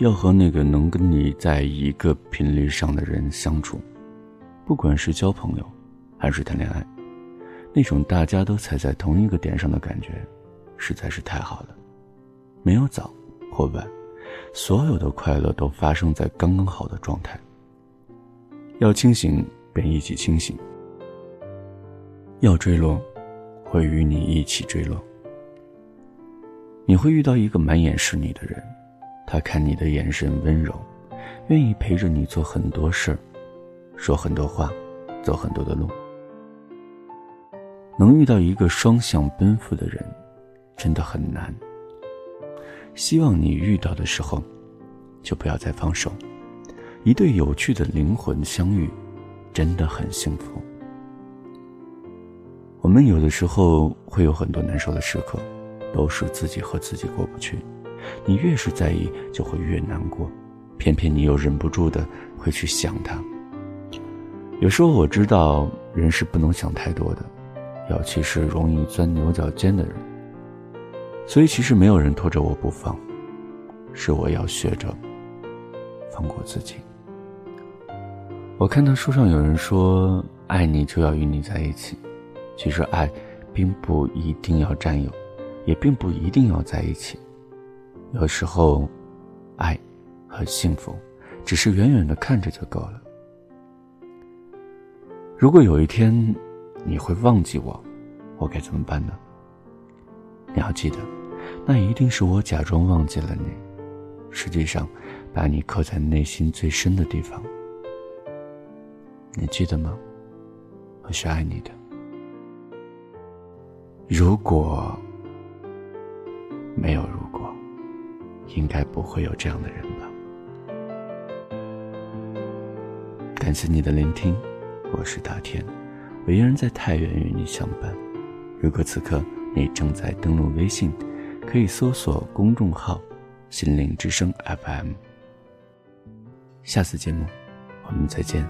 要和那个能跟你在一个频率上的人相处，不管是交朋友，还是谈恋爱，那种大家都踩在同一个点上的感觉，实在是太好了。没有早或晚，所有的快乐都发生在刚刚好的状态。要清醒，便一起清醒；要坠落，会与你一起坠落。你会遇到一个满眼是你的人。他看你的眼神温柔，愿意陪着你做很多事儿，说很多话，走很多的路。能遇到一个双向奔赴的人，真的很难。希望你遇到的时候，就不要再放手。一对有趣的灵魂相遇，真的很幸福。我们有的时候会有很多难受的时刻，都是自己和自己过不去。你越是在意，就会越难过，偏偏你又忍不住的会去想他。有时候我知道，人是不能想太多的，尤其是容易钻牛角尖的人。所以，其实没有人拖着我不放，是我要学着放过自己。我看到书上有人说：“爱你就要与你在一起。”其实，爱并不一定要占有，也并不一定要在一起。有时候，爱和幸福，只是远远的看着就够了。如果有一天你会忘记我，我该怎么办呢？你要记得，那一定是我假装忘记了你，实际上把你刻在内心最深的地方。你记得吗？我是爱你的。如果没有如。应该不会有这样的人吧。感谢你的聆听，我是大天，我依然在太原与你相伴。如果此刻你正在登录微信，可以搜索公众号“心灵之声 FM”。下次节目，我们再见。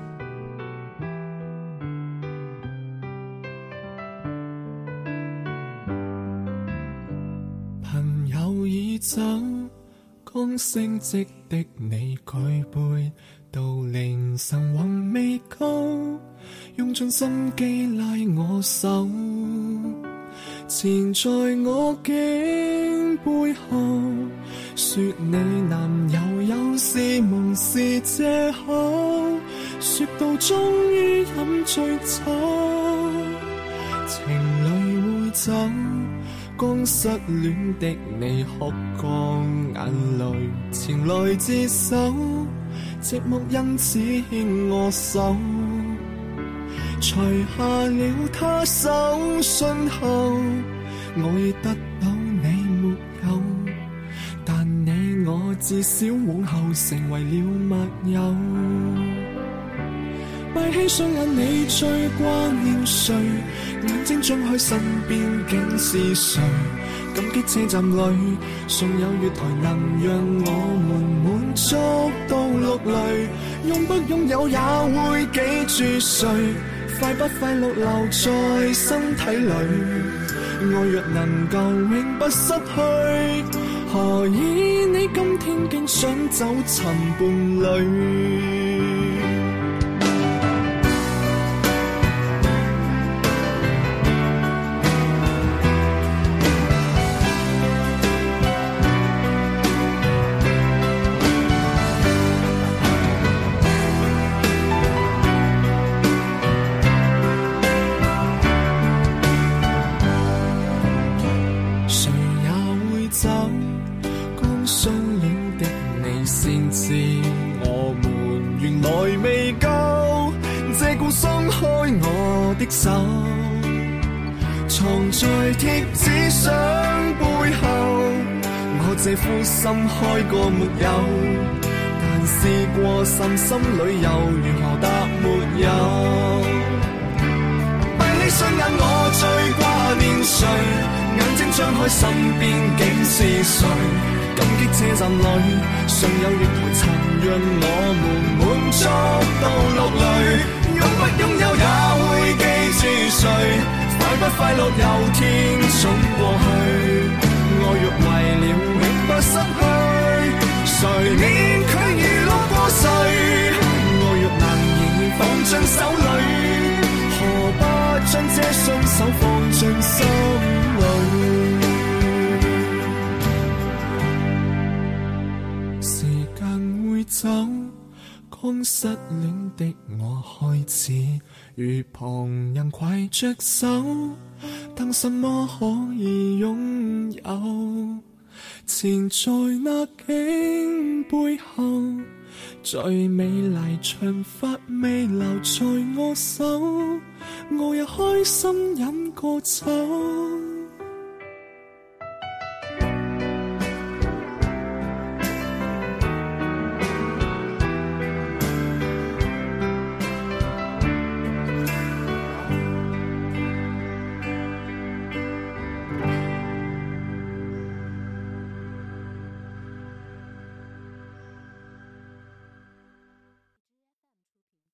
朋友已走。刚升职的你举杯到凌晨还未够，用尽心机拉我手，缠在我颈背后，说你男友有事忙是借口，说到终于饮醉酒，情侣会走。刚失恋的你，哭干眼泪，前来自首，寂寞因此牵我手。除下了他手信后，我已得到你没有，但你我至少往后成为了密友。闭起双眼，你最挂念谁？眼睛张开，身边竟是谁？感激车站里，尚有月台能让我们满足到落泪。拥不拥有也会记住谁？快不快乐留在身体里？爱若能够永不失去，何以你今天竟想走寻伴侣？来未够，借故松开我的手，藏在贴纸上背后。我这苦心开过没有？但试过甚心里又如何答没有？闭起双眼，我最挂念谁？眼睛张开，身边竟是谁？感激车站里，尚有余台曾让我们满足到落泪。拥不拥有也会记住谁，快不快乐由天。走，刚失恋的我开始，与旁人携着手，但什么可以拥有，前在那景背后，最美丽长发未留在我手，我也开心饮过酒。